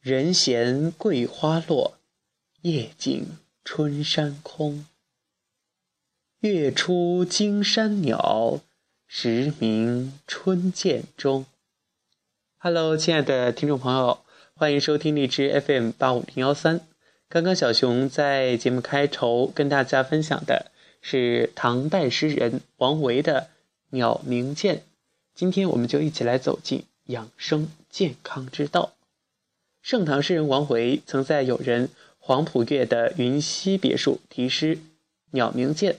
人闲桂花落，夜静春山空。月出惊山鸟，时鸣春涧中。Hello，亲爱的听众朋友，欢迎收听荔枝 FM 八五零幺三。刚刚小熊在节目开头跟大家分享的是唐代诗人王维的《鸟鸣涧》，今天我们就一起来走进养生健康之道。盛唐诗人王维曾在友人黄浦月的云溪别墅题诗《鸟鸣涧》，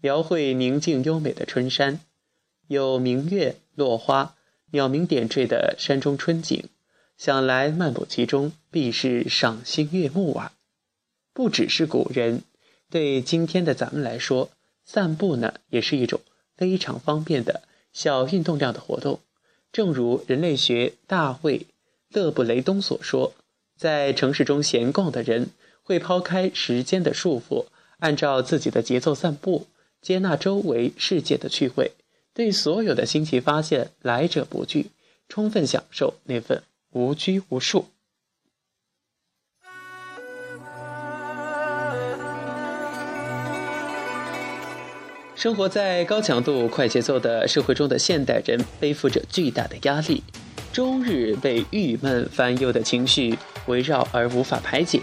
描绘宁静优美的春山，有明月、落花、鸟鸣点缀的山中春景，想来漫步其中必是赏心悦目啊！不只是古人，对今天的咱们来说，散步呢也是一种非常方便的小运动量的活动。正如人类学大卫。勒布雷东所说，在城市中闲逛的人会抛开时间的束缚，按照自己的节奏散步，接纳周围世界的趣味，对所有的新奇发现来者不拒，充分享受那份无拘无束。生活在高强度、快节奏的社会中的现代人，背负着巨大的压力。终日被郁闷烦忧的情绪围绕而无法排解，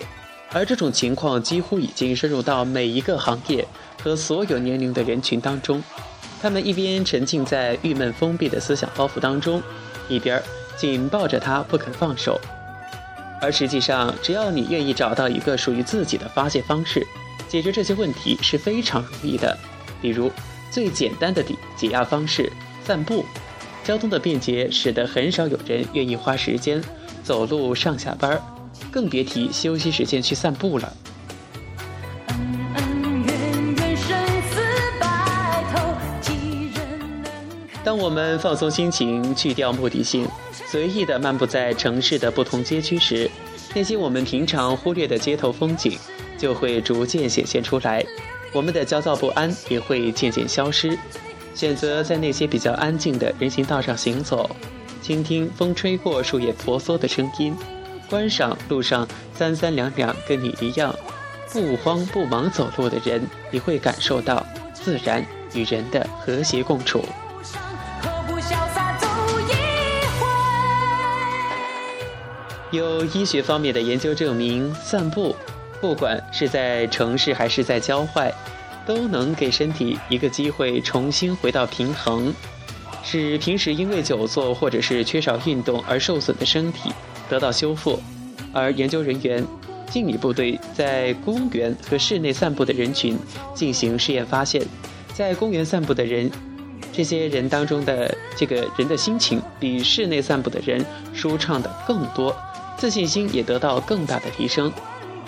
而这种情况几乎已经深入到每一个行业和所有年龄的人群当中。他们一边沉浸在郁闷封闭的思想包袱当中，一边紧抱着它不肯放手。而实际上，只要你愿意找到一个属于自己的发泄方式，解决这些问题是非常容易的。比如，最简单的解解压方式——散步。交通的便捷使得很少有人愿意花时间走路上下班，更别提休息时间去散步了。当我们放松心情，去掉目的性，随意的漫步在城市的不同街区时，那些我们平常忽略的街头风景就会逐渐显现出来，我们的焦躁不安也会渐渐消失。选择在那些比较安静的人行道上行走，倾听风吹过树叶婆娑的声音，观赏路上三三两两跟你一样不慌不忙走路的人，你会感受到自然与人的和谐共处。有医学方面的研究证明，散步，不管是在城市还是在郊外。都能给身体一个机会重新回到平衡，使平时因为久坐或者是缺少运动而受损的身体得到修复。而研究人员进一步对在公园和室内散步的人群进行试验，发现，在公园散步的人，这些人当中的这个人的心情比室内散步的人舒畅的更多，自信心也得到更大的提升。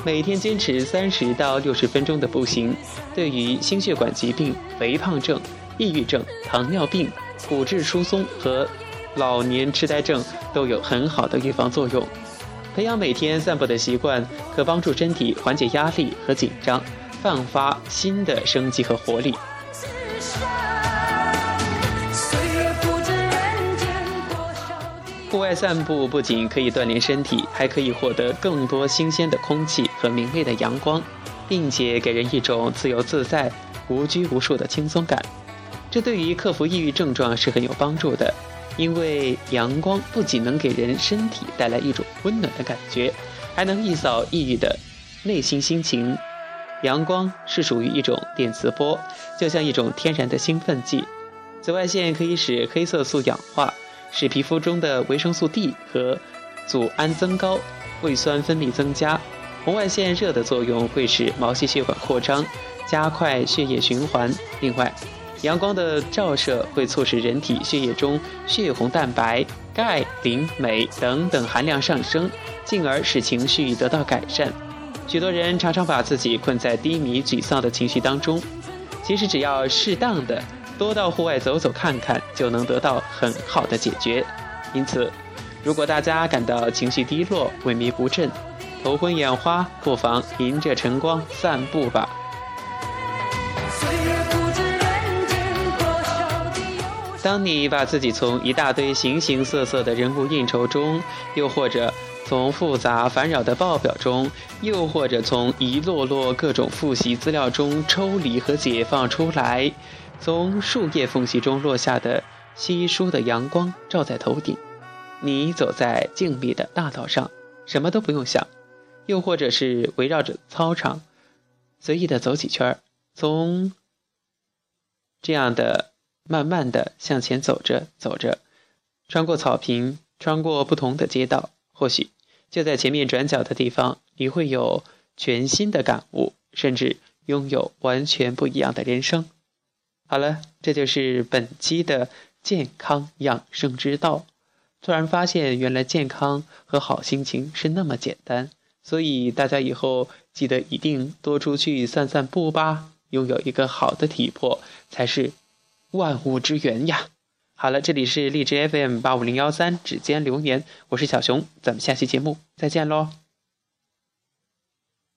每天坚持三十到六十分钟的步行，对于心血管疾病、肥胖症、抑郁症、糖尿病、骨质疏松和老年痴呆症都有很好的预防作用。培养每天散步的习惯，可帮助身体缓解压力和紧张，焕发新的生机和活力。户外散步不仅可以锻炼身体，还可以获得更多新鲜的空气和明媚的阳光，并且给人一种自由自在、无拘无束的轻松感。这对于克服抑郁症状是很有帮助的，因为阳光不仅能给人身体带来一种温暖的感觉，还能一扫抑郁的内心心情。阳光是属于一种电磁波，就像一种天然的兴奋剂。紫外线可以使黑色素氧化。使皮肤中的维生素 D 和组胺增高，胃酸分泌增加。红外线热的作用会使毛细血管扩张，加快血液循环。另外，阳光的照射会促使人体血液中血红蛋白、钙、磷、镁等等含量上升，进而使情绪得到改善。许多人常常把自己困在低迷、沮丧的情绪当中，其实只要适当的。多到户外走走看看，就能得到很好的解决。因此，如果大家感到情绪低落、萎靡不振、头昏眼花，不妨迎着晨光散步吧。当你把自己从一大堆形形色色的人物应酬中，又或者从复杂烦扰的报表中，又或者从一摞摞各种复习资料中抽离和解放出来，从树叶缝隙中落下的稀疏的阳光照在头顶，你走在静谧的大道上，什么都不用想，又或者是围绕着操场随意的走几圈从这样的。慢慢的向前走着走着，穿过草坪，穿过不同的街道，或许就在前面转角的地方，你会有全新的感悟，甚至拥有完全不一样的人生。好了，这就是本期的健康养生之道。突然发现，原来健康和好心情是那么简单，所以大家以后记得一定多出去散散步吧。拥有一个好的体魄才是。万物之源呀！好了，这里是荔枝 FM 八五零幺三指尖流年，我是小熊，咱们下期节目再见喽。